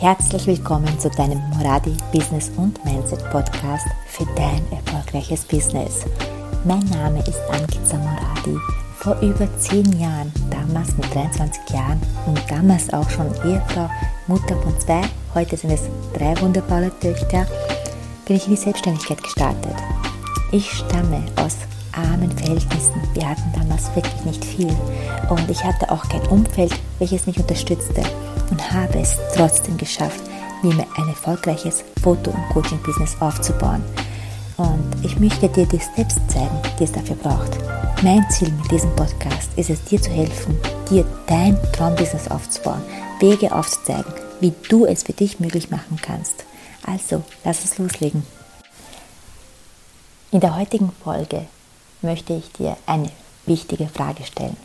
Herzlich willkommen zu deinem Moradi Business und Mindset Podcast für dein erfolgreiches Business. Mein Name ist Ankita Moradi. Vor über zehn Jahren, damals mit 23 Jahren und damals auch schon Ehefrau, Mutter von zwei, heute sind es drei wunderbare Töchter, bin ich in die Selbstständigkeit gestartet. Ich stamme aus armen Verhältnissen. Wir hatten damals wirklich nicht viel und ich hatte auch kein Umfeld, welches mich unterstützte und habe es trotzdem geschafft, mir ein erfolgreiches Foto- und Coaching-Business aufzubauen. Und ich möchte dir die Steps zeigen, die es dafür braucht. Mein Ziel mit diesem Podcast ist es, dir zu helfen, dir dein Traumbusiness aufzubauen, Wege aufzuzeigen, wie du es für dich möglich machen kannst. Also, lass uns loslegen. In der heutigen Folge möchte ich dir eine wichtige Frage stellen.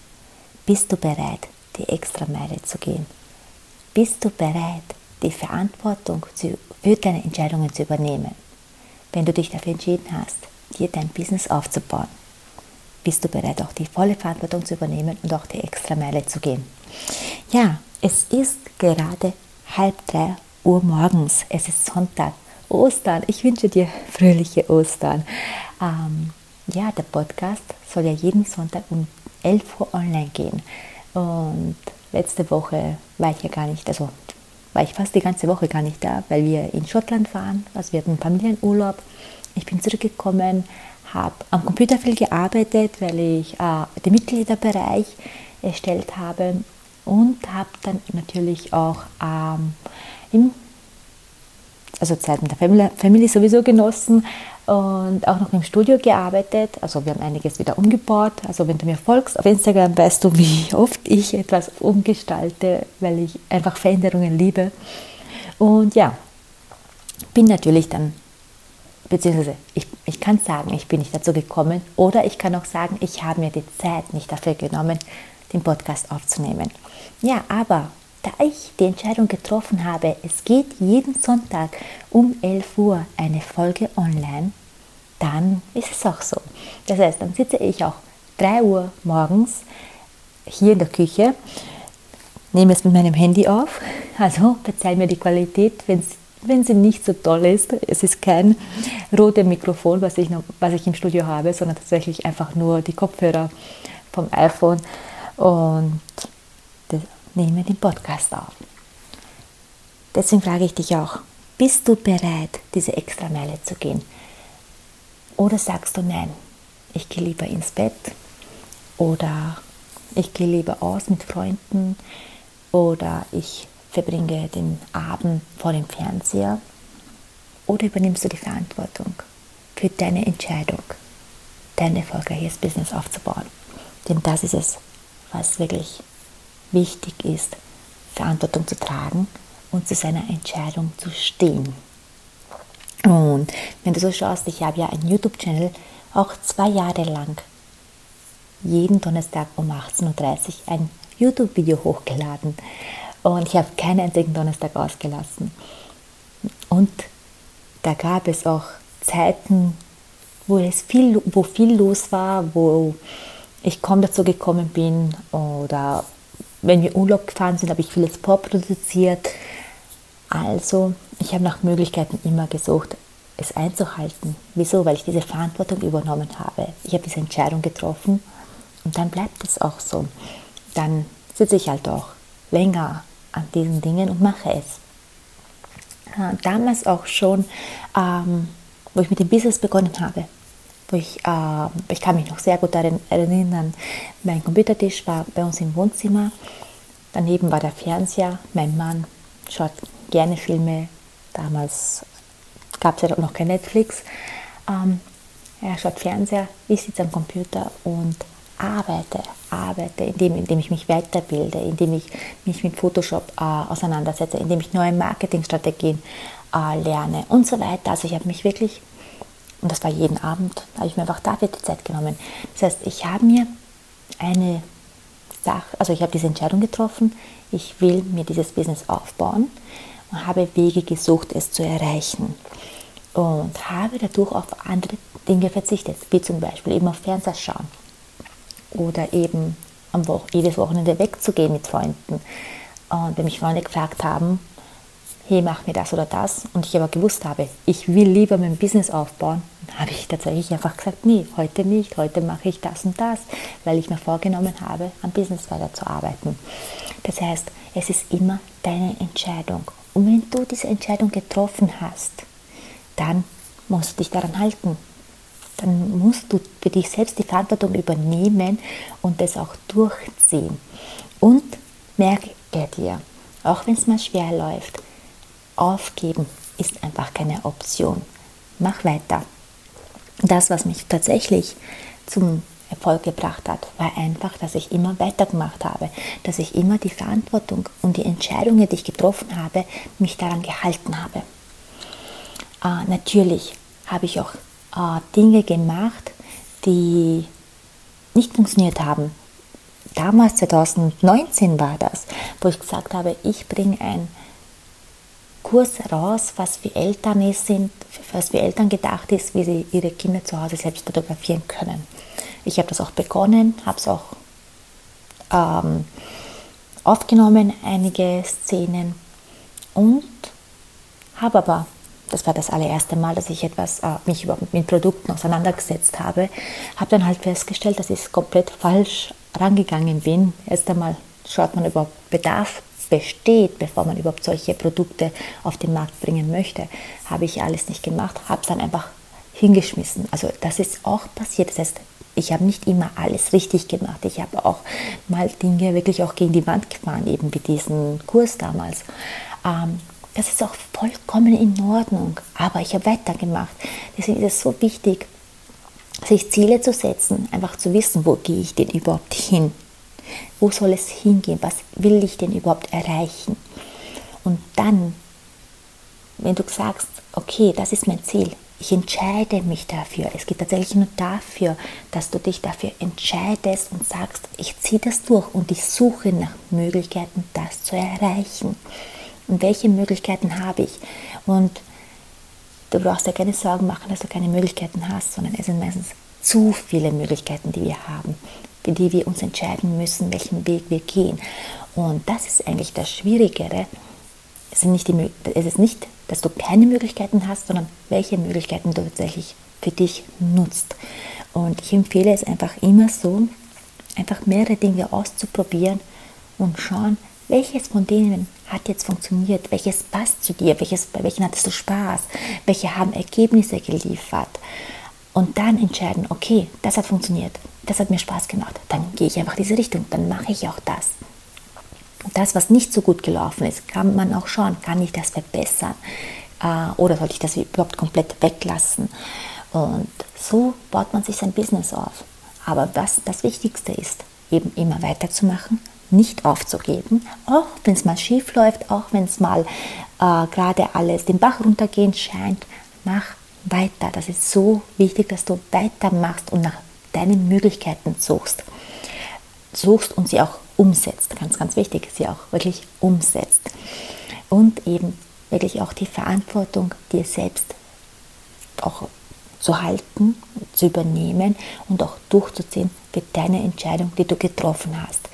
Bist du bereit, die extra Meile zu gehen? Bist du bereit, die Verantwortung für deine Entscheidungen zu übernehmen? Wenn du dich dafür entschieden hast, dir dein Business aufzubauen, bist du bereit, auch die volle Verantwortung zu übernehmen und auch die extra Meile zu gehen? Ja, es ist gerade halb drei Uhr morgens. Es ist Sonntag. Ostern. Ich wünsche dir fröhliche Ostern. Ähm, ja, der Podcast soll ja jeden Sonntag um 11 Uhr online gehen. Und letzte Woche war ich ja gar nicht, also war ich fast die ganze Woche gar nicht da, weil wir in Schottland waren. Also wir hatten Familienurlaub. Ich bin zurückgekommen, habe am Computer viel gearbeitet, weil ich äh, den Mitgliederbereich erstellt habe und habe dann natürlich auch ähm, im also Zeit mit der Family sowieso genossen und auch noch im Studio gearbeitet. Also wir haben einiges wieder umgebaut. Also wenn du mir folgst auf Instagram, weißt du, wie oft ich etwas umgestalte, weil ich einfach Veränderungen liebe. Und ja, bin natürlich dann, beziehungsweise ich, ich kann sagen, ich bin nicht dazu gekommen oder ich kann auch sagen, ich habe mir die Zeit nicht dafür genommen, den Podcast aufzunehmen. Ja, aber da ich die Entscheidung getroffen habe, es geht jeden Sonntag um 11 Uhr eine Folge online, dann ist es auch so. Das heißt, dann sitze ich auch 3 Uhr morgens hier in der Küche, nehme es mit meinem Handy auf, also verzeih mir die Qualität, wenn sie nicht so toll ist. Es ist kein rotes Mikrofon, was ich, noch, was ich im Studio habe, sondern tatsächlich einfach nur die Kopfhörer vom iPhone. Und nehme den Podcast auf. Deswegen frage ich dich auch, bist du bereit, diese extra Meile zu gehen? Oder sagst du nein, ich gehe lieber ins Bett oder ich gehe lieber aus mit Freunden oder ich verbringe den Abend vor dem Fernseher oder übernimmst du die Verantwortung für deine Entscheidung, dein erfolgreiches Business aufzubauen? Denn das ist es, was wirklich wichtig ist, Verantwortung zu tragen und zu seiner Entscheidung zu stehen. Und wenn du so schaust, ich habe ja einen YouTube-Channel auch zwei Jahre lang jeden Donnerstag um 18.30 Uhr ein YouTube-Video hochgeladen. Und ich habe keinen einzigen Donnerstag ausgelassen. Und da gab es auch Zeiten, wo es viel, wo viel los war, wo ich kaum dazu gekommen bin oder wenn wir Urlaub gefahren sind, habe ich vieles vorproduziert. Also, ich habe nach Möglichkeiten immer gesucht, es einzuhalten. Wieso? Weil ich diese Verantwortung übernommen habe. Ich habe diese Entscheidung getroffen und dann bleibt es auch so. Dann sitze ich halt auch länger an diesen Dingen und mache es. Damals auch schon, ähm, wo ich mit dem Business begonnen habe, wo ich, äh, ich kann mich noch sehr gut daran erinnern, mein Computertisch war bei uns im Wohnzimmer, daneben war der Fernseher, mein Mann schaut gerne Filme, damals gab es ja noch kein Netflix, ähm, er schaut Fernseher, ich sitze am Computer und arbeite, arbeite, indem, indem ich mich weiterbilde, indem ich mich mit Photoshop äh, auseinandersetze, indem ich neue Marketingstrategien äh, lerne und so weiter. Also ich habe mich wirklich und das war jeden Abend, da habe ich mir einfach dafür die Zeit genommen. Das heißt, ich habe mir eine Sache, also ich habe diese Entscheidung getroffen, ich will mir dieses Business aufbauen und habe Wege gesucht, es zu erreichen. Und habe dadurch auf andere Dinge verzichtet, wie zum Beispiel eben auf Fernseher schauen oder eben am Wo jedes Wochenende wegzugehen mit Freunden. Und wenn mich Freunde gefragt haben, hey, mach mir das oder das und ich aber gewusst habe, ich will lieber mein Business aufbauen, dann habe ich tatsächlich einfach gesagt, nee, heute nicht, heute mache ich das und das, weil ich mir vorgenommen habe, am Business weiterzuarbeiten. Das heißt, es ist immer deine Entscheidung. Und wenn du diese Entscheidung getroffen hast, dann musst du dich daran halten. Dann musst du für dich selbst die Verantwortung übernehmen und das auch durchziehen. Und merke dir, auch wenn es mal schwer läuft, aufgeben ist einfach keine Option. Mach weiter. Das, was mich tatsächlich zum Erfolg gebracht hat, war einfach, dass ich immer weitergemacht habe, dass ich immer die Verantwortung und die Entscheidungen, die ich getroffen habe, mich daran gehalten habe. Äh, natürlich habe ich auch äh, Dinge gemacht, die nicht funktioniert haben. Damals, 2019 war das, wo ich gesagt habe, ich bringe ein Kurs raus, was für Eltern ist, sind, was für Eltern gedacht ist, wie sie ihre Kinder zu Hause selbst fotografieren können. Ich habe das auch begonnen, habe es auch ähm, aufgenommen, einige Szenen und habe aber, das war das allererste Mal, dass ich etwas, äh, mich überhaupt mit Produkten auseinandergesetzt habe, habe dann halt festgestellt, dass ich komplett falsch rangegangen bin. Erst einmal schaut man über Bedarf besteht, bevor man überhaupt solche Produkte auf den Markt bringen möchte, habe ich alles nicht gemacht, habe es dann einfach hingeschmissen. Also das ist auch passiert. Das heißt, ich habe nicht immer alles richtig gemacht. Ich habe auch mal Dinge wirklich auch gegen die Wand gefahren, eben wie diesen Kurs damals. Ähm, das ist auch vollkommen in Ordnung. Aber ich habe weitergemacht. Deswegen ist es so wichtig, sich Ziele zu setzen, einfach zu wissen, wo gehe ich denn überhaupt hin. Wo soll es hingehen? Was will ich denn überhaupt erreichen? Und dann, wenn du sagst, okay, das ist mein Ziel, ich entscheide mich dafür. Es geht tatsächlich nur dafür, dass du dich dafür entscheidest und sagst, ich ziehe das durch und ich suche nach Möglichkeiten, das zu erreichen. Und welche Möglichkeiten habe ich? Und du brauchst dir keine Sorgen machen, dass du keine Möglichkeiten hast, sondern es sind meistens zu viele Möglichkeiten, die wir haben für die wir uns entscheiden müssen, welchen Weg wir gehen. Und das ist eigentlich das Schwierigere. Es, sind nicht die, es ist nicht, dass du keine Möglichkeiten hast, sondern welche Möglichkeiten du tatsächlich für dich nutzt. Und ich empfehle es einfach immer so, einfach mehrere Dinge auszuprobieren und schauen, welches von denen hat jetzt funktioniert, welches passt zu dir, welches, bei welchen hattest du Spaß, welche haben Ergebnisse geliefert. Und dann entscheiden, okay, das hat funktioniert, das hat mir Spaß gemacht, dann gehe ich einfach diese Richtung, dann mache ich auch das. Das, was nicht so gut gelaufen ist, kann man auch schauen, kann ich das verbessern äh, oder sollte ich das überhaupt komplett weglassen. Und so baut man sich sein Business auf. Aber was das Wichtigste ist, eben immer weiterzumachen, nicht aufzugeben, auch wenn es mal schief läuft, auch wenn es mal äh, gerade alles den Bach runtergehen scheint, mach weiter. Das ist so wichtig, dass du weitermachst und nach deinen Möglichkeiten suchst. Suchst und sie auch umsetzt. Ganz, ganz wichtig, sie auch wirklich umsetzt. Und eben wirklich auch die Verantwortung dir selbst auch zu halten, zu übernehmen und auch durchzuziehen für deine Entscheidung, die du getroffen hast.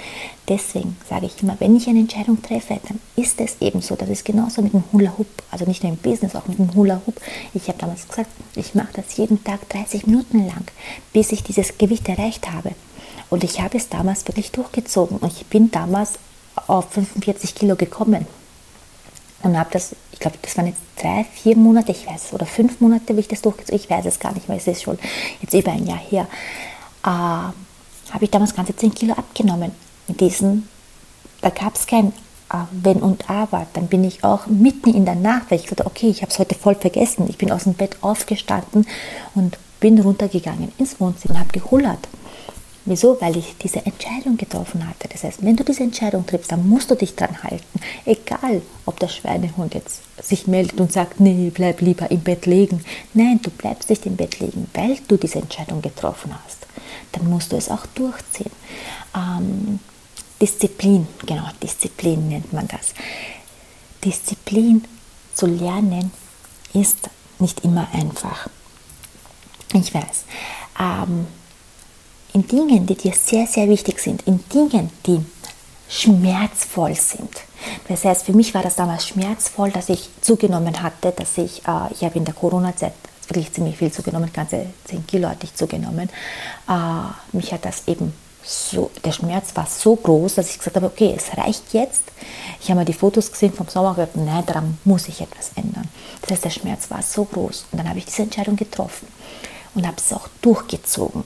Deswegen sage ich immer, wenn ich eine Entscheidung treffe, dann ist es eben so. Das ist genauso mit dem Hula Hoop, also nicht nur im Business, auch mit dem Hula Hoop. Ich habe damals gesagt, ich mache das jeden Tag 30 Minuten lang, bis ich dieses Gewicht erreicht habe. Und ich habe es damals wirklich durchgezogen und ich bin damals auf 45 Kilo gekommen und habe das, ich glaube, das waren jetzt drei, vier Monate, ich weiß, oder fünf Monate, wie ich das durchgezogen ich weiß es gar nicht mehr, es ist schon jetzt über ein Jahr her, äh, habe ich damals ganze 10 Kilo abgenommen. In diesen, da gab es kein äh, Wenn und Aber. Dann bin ich auch mitten in der Nacht, weil ich dachte, okay, ich habe es heute voll vergessen. Ich bin aus dem Bett aufgestanden und bin runtergegangen ins Wohnzimmer und habe gehullert. Wieso? Weil ich diese Entscheidung getroffen hatte. Das heißt, wenn du diese Entscheidung triffst, dann musst du dich dran halten. Egal, ob der Schweinehund jetzt sich meldet und sagt, nee, bleib lieber im Bett liegen. Nein, du bleibst nicht im Bett liegen, weil du diese Entscheidung getroffen hast. Dann musst du es auch durchziehen. Ähm, Disziplin, genau, Disziplin nennt man das. Disziplin zu lernen ist nicht immer einfach. Ich weiß. Ähm, in Dingen, die dir sehr, sehr wichtig sind, in Dingen, die schmerzvoll sind. Das heißt, für mich war das damals schmerzvoll, dass ich zugenommen hatte, dass ich, äh, ich habe in der Corona-Zeit wirklich ziemlich viel zugenommen, ganze 10 Kilo hatte ich zugenommen. Äh, mich hat das eben so, der Schmerz war so groß, dass ich gesagt habe, okay, es reicht jetzt. Ich habe mir die Fotos gesehen vom Sommer und gesagt, nein, daran muss ich etwas ändern. Das heißt, der Schmerz war so groß. Und dann habe ich diese Entscheidung getroffen und habe es auch durchgezogen.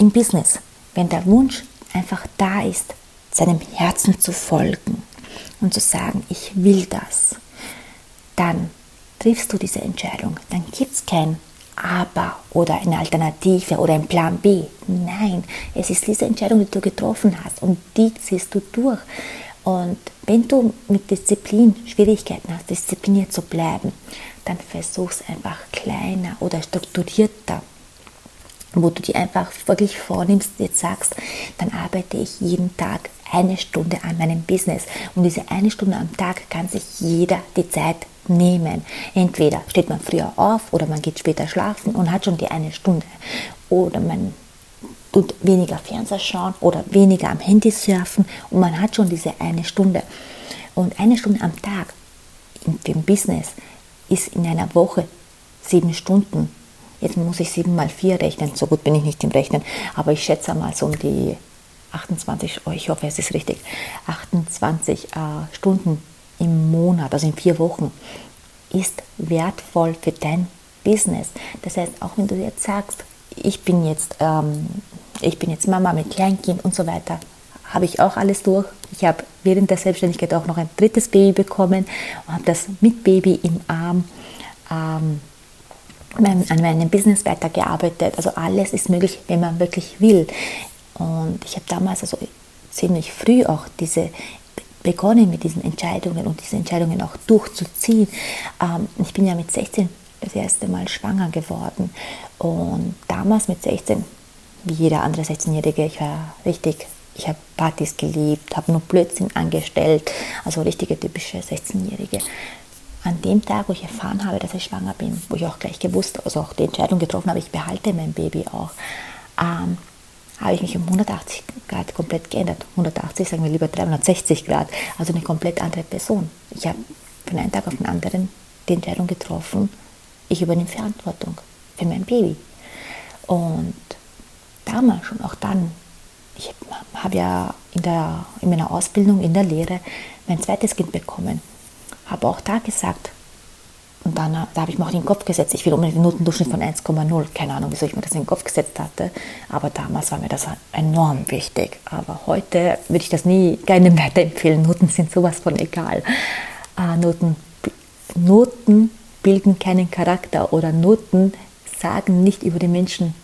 Im Business, wenn der Wunsch einfach da ist, seinem Herzen zu folgen und zu sagen, ich will das, dann triffst du diese Entscheidung. Dann gibt es kein Aber oder eine Alternative oder ein Plan B. Nein, es ist diese Entscheidung, die du getroffen hast und die ziehst du durch. Und wenn du mit Disziplin Schwierigkeiten hast, diszipliniert zu bleiben, dann versuch es einfach kleiner oder strukturierter wo du dir einfach wirklich vornimmst, jetzt sagst, dann arbeite ich jeden Tag eine Stunde an meinem Business. Und diese eine Stunde am Tag kann sich jeder die Zeit nehmen. Entweder steht man früher auf oder man geht später schlafen und hat schon die eine Stunde. Oder man tut weniger Fernseher schauen oder weniger am Handy surfen und man hat schon diese eine Stunde. Und eine Stunde am Tag dem Business ist in einer Woche sieben Stunden. Jetzt muss ich sieben mal vier rechnen, so gut bin ich nicht im Rechnen, aber ich schätze mal so um die 28, oh, ich hoffe, es ist richtig, 28 äh, Stunden im Monat, also in vier Wochen, ist wertvoll für dein Business. Das heißt, auch wenn du jetzt sagst, ich bin jetzt, ähm, ich bin jetzt Mama mit Kleinkind und so weiter, habe ich auch alles durch. Ich habe während der Selbstständigkeit auch noch ein drittes Baby bekommen und habe das mit Baby im Arm ähm, an meinem Business weitergearbeitet. Also alles ist möglich, wenn man wirklich will. Und ich habe damals also ziemlich früh auch diese begonnen mit diesen Entscheidungen und diese Entscheidungen auch durchzuziehen. Ähm, ich bin ja mit 16 das erste Mal schwanger geworden und damals mit 16, wie jeder andere 16-Jährige, ich war richtig, ich habe Partys geliebt, habe nur Blödsinn angestellt, also richtige typische 16-Jährige. An dem Tag, wo ich erfahren habe, dass ich schwanger bin, wo ich auch gleich gewusst, also auch die Entscheidung getroffen habe, ich behalte mein Baby auch, ähm, habe ich mich um 180 Grad komplett geändert. 180, sagen wir lieber 360 Grad, also eine komplett andere Person. Ich habe von einem Tag auf den anderen die Entscheidung getroffen, ich übernehme Verantwortung für mein Baby. Und damals schon, auch dann, ich habe ja in, der, in meiner Ausbildung, in der Lehre mein zweites Kind bekommen, habe auch da gesagt, und dann da habe ich mir auch den Kopf gesetzt, ich will unbedingt den Notendurchschnitt von 1,0. Keine Ahnung, wieso ich mir das in den Kopf gesetzt hatte. Aber damals war mir das enorm wichtig. Aber heute würde ich das nie keinem weiterempfehlen. Noten sind sowas von egal. Äh, Noten, Noten bilden keinen Charakter oder Noten sagen nicht über den Menschen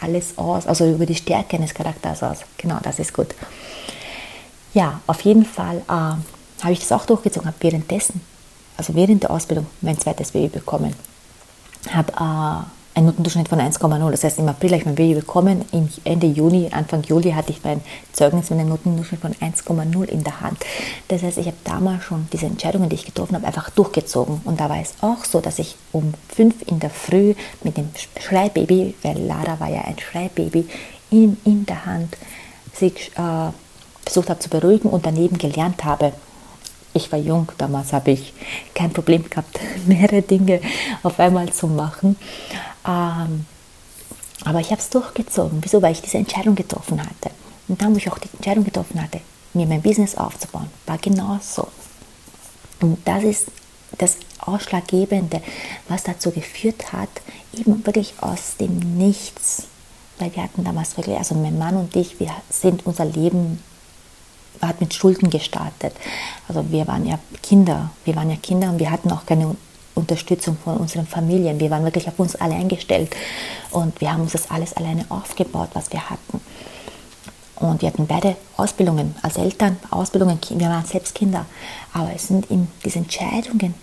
alles aus, also über die Stärke eines Charakters aus. Genau, das ist gut. Ja, auf jeden Fall äh, habe ich das auch durchgezogen, habe währenddessen also während der Ausbildung mein zweites Baby bekommen. Habe äh, einen Notendurchschnitt von 1,0. Das heißt, im April habe ich mein Baby bekommen. Im Ende Juni, Anfang Juli hatte ich mein Zeugnis mit einem Notendurchschnitt von 1,0 in der Hand. Das heißt, ich habe damals schon diese Entscheidungen, die ich getroffen habe, einfach durchgezogen. Und da war es auch so, dass ich um 5 in der Früh mit dem Schreibaby, weil Lara war ja ein Schreibaby, in, in der Hand sie äh, versucht habe zu beruhigen und daneben gelernt habe, ich war jung, damals habe ich kein Problem gehabt, mehrere Dinge auf einmal zu machen. Ähm, aber ich habe es durchgezogen. Wieso? Weil ich diese Entscheidung getroffen hatte. Und dann, wo ich auch die Entscheidung getroffen hatte, mir mein Business aufzubauen, war genau so. Und das ist das Ausschlaggebende, was dazu geführt hat, eben wirklich aus dem Nichts. Weil wir hatten damals wirklich, also mein Mann und ich, wir sind unser Leben hat mit Schulden gestartet. Also wir waren ja Kinder, wir waren ja Kinder und wir hatten auch keine Unterstützung von unseren Familien. Wir waren wirklich auf uns allein gestellt und wir haben uns das alles alleine aufgebaut, was wir hatten. Und wir hatten beide Ausbildungen als Eltern, Ausbildungen, wir waren selbst Kinder. Aber es sind eben diese Entscheidungen,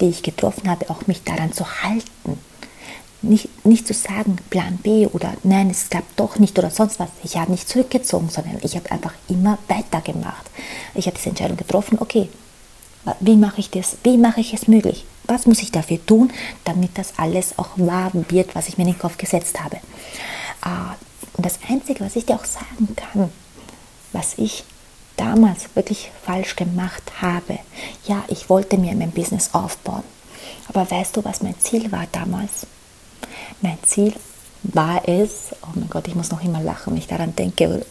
die ich getroffen habe, auch mich daran zu halten nicht, nicht zu sagen, Plan B oder nein, es gab doch nicht oder sonst was. Ich habe nicht zurückgezogen, sondern ich habe einfach immer weitergemacht. Ich habe diese Entscheidung getroffen, okay, wie mache ich das? Wie mache ich es möglich? Was muss ich dafür tun, damit das alles auch wahr wird, was ich mir in den Kopf gesetzt habe? Ah, und das Einzige, was ich dir auch sagen kann, was ich damals wirklich falsch gemacht habe. Ja, ich wollte mir mein Business aufbauen. Aber weißt du, was mein Ziel war damals? Mein Ziel war es, oh mein Gott, ich muss noch immer lachen, wenn ich daran denke,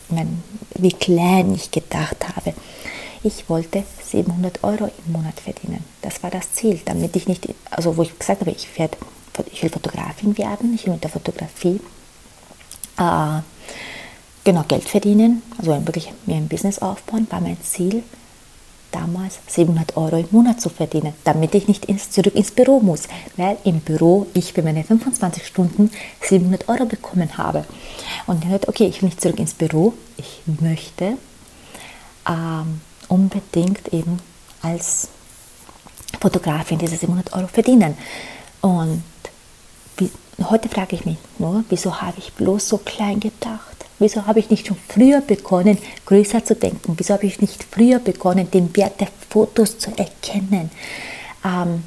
wie klein ich gedacht habe. Ich wollte 700 Euro im Monat verdienen. Das war das Ziel, damit ich nicht, also wo ich gesagt habe, ich, werd, ich will Fotografin werden, ich will mit der Fotografie äh, genau Geld verdienen, also wirklich mir ein Business aufbauen, war mein Ziel damals 700 Euro im Monat zu verdienen, damit ich nicht ins, zurück ins Büro muss, weil im Büro ich für meine 25 Stunden 700 Euro bekommen habe. Und dann hat, okay, ich will nicht zurück ins Büro, ich möchte ähm, unbedingt eben als Fotografin diese 700 Euro verdienen. Und wie, heute frage ich mich nur, wieso habe ich bloß so klein gedacht? Wieso habe ich nicht schon früher begonnen, größer zu denken? Wieso habe ich nicht früher begonnen, den Wert der Fotos zu erkennen? Ähm,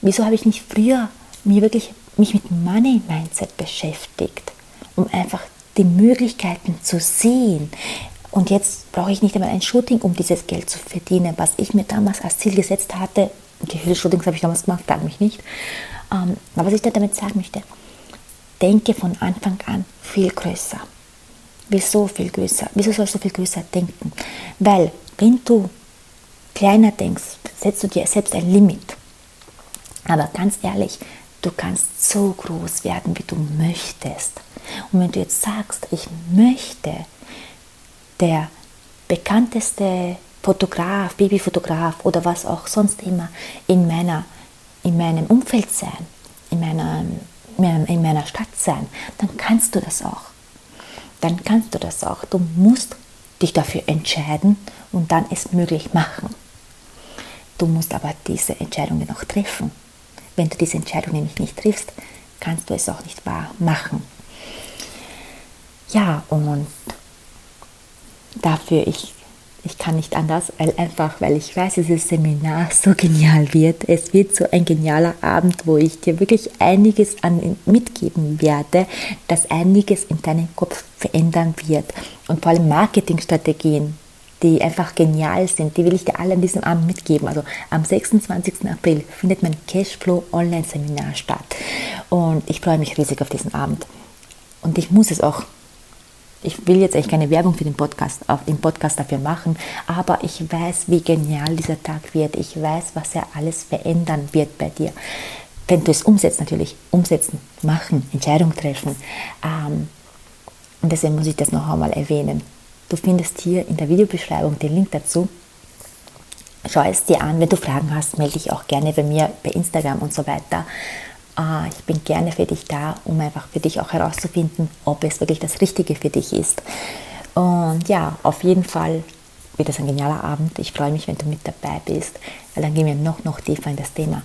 wieso habe ich nicht früher mir wirklich mich mit Money Mindset beschäftigt, um einfach die Möglichkeiten zu sehen? Und jetzt brauche ich nicht einmal ein Shooting, um dieses Geld zu verdienen, was ich mir damals als Ziel gesetzt hatte. Wie viele Shootings habe ich damals gemacht? Frag mich nicht. Ähm, aber was ich damit sagen möchte, denke von Anfang an viel größer. Wieso viel größer? Wieso sollst du viel größer denken? Weil, wenn du kleiner denkst, setzt du dir selbst ein Limit. Aber ganz ehrlich, du kannst so groß werden, wie du möchtest. Und wenn du jetzt sagst, ich möchte der bekannteste Fotograf, Babyfotograf oder was auch sonst immer in, meiner, in meinem Umfeld sein, in meiner, in meiner Stadt sein, dann kannst du das auch dann kannst du das auch. Du musst dich dafür entscheiden und dann es möglich machen. Du musst aber diese Entscheidungen noch treffen. Wenn du diese Entscheidung nämlich nicht triffst, kannst du es auch nicht wahr machen. Ja, und dafür ich ich kann nicht anders, weil einfach, weil ich weiß, dieses Seminar so genial wird. Es wird so ein genialer Abend, wo ich dir wirklich einiges an mitgeben werde, das einiges in deinem Kopf verändern wird. Und vor allem Marketingstrategien, die einfach genial sind, die will ich dir alle an diesem Abend mitgeben. Also am 26. April findet mein Cashflow Online Seminar statt. Und ich freue mich riesig auf diesen Abend. Und ich muss es auch ich will jetzt eigentlich keine Werbung für den Podcast, den Podcast dafür machen, aber ich weiß, wie genial dieser Tag wird. Ich weiß, was er alles verändern wird bei dir. Wenn du es umsetzt, natürlich umsetzen, machen, Entscheidung treffen. Ähm, und deswegen muss ich das noch einmal erwähnen. Du findest hier in der Videobeschreibung den Link dazu. Schau es dir an. Wenn du Fragen hast, melde dich auch gerne bei mir bei Instagram und so weiter. Ah, ich bin gerne für dich da, um einfach für dich auch herauszufinden, ob es wirklich das Richtige für dich ist. Und ja, auf jeden Fall wird es ein genialer Abend. Ich freue mich, wenn du mit dabei bist, weil dann gehen wir noch, noch tiefer in das Thema.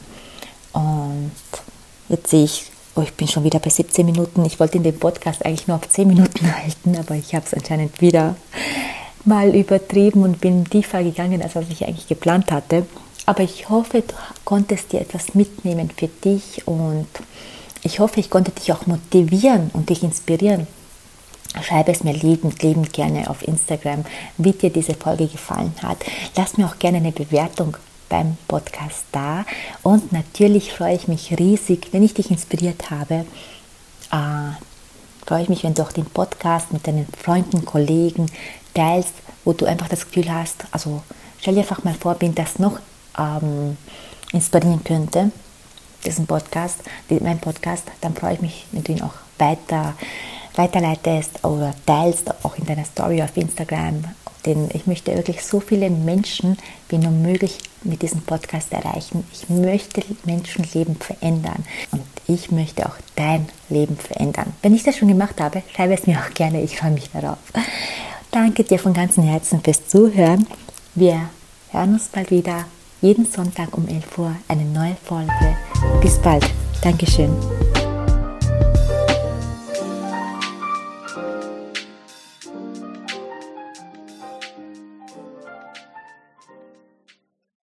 Und jetzt sehe ich, oh, ich bin schon wieder bei 17 Minuten. Ich wollte in dem Podcast eigentlich nur auf 10 Minuten halten, aber ich habe es anscheinend wieder mal übertrieben und bin tiefer gegangen, als was ich eigentlich geplant hatte. Aber ich hoffe, du konntest dir etwas mitnehmen für dich und ich hoffe, ich konnte dich auch motivieren und dich inspirieren. Schreibe es mir liebend, liebend gerne auf Instagram, wie dir diese Folge gefallen hat. Lass mir auch gerne eine Bewertung beim Podcast da. Und natürlich freue ich mich riesig, wenn ich dich inspiriert habe. Äh, freue ich mich, wenn du auch den Podcast mit deinen Freunden, Kollegen teilst, wo du einfach das Gefühl hast, also stell dir einfach mal vor, wenn das noch ähm, inspirieren könnte, diesen Podcast, mein Podcast, dann freue ich mich, wenn du ihn auch weiter weiterleitest oder teilst, auch in deiner Story auf Instagram. Denn ich möchte wirklich so viele Menschen wie nur möglich mit diesem Podcast erreichen. Ich möchte Menschenleben verändern und ich möchte auch dein Leben verändern. Wenn ich das schon gemacht habe, schreibe es mir auch gerne. Ich freue mich darauf. Danke dir von ganzem Herzen fürs Zuhören. Wir hören uns bald wieder jeden Sonntag um 11 Uhr eine neue Folge. Bis bald. Dankeschön.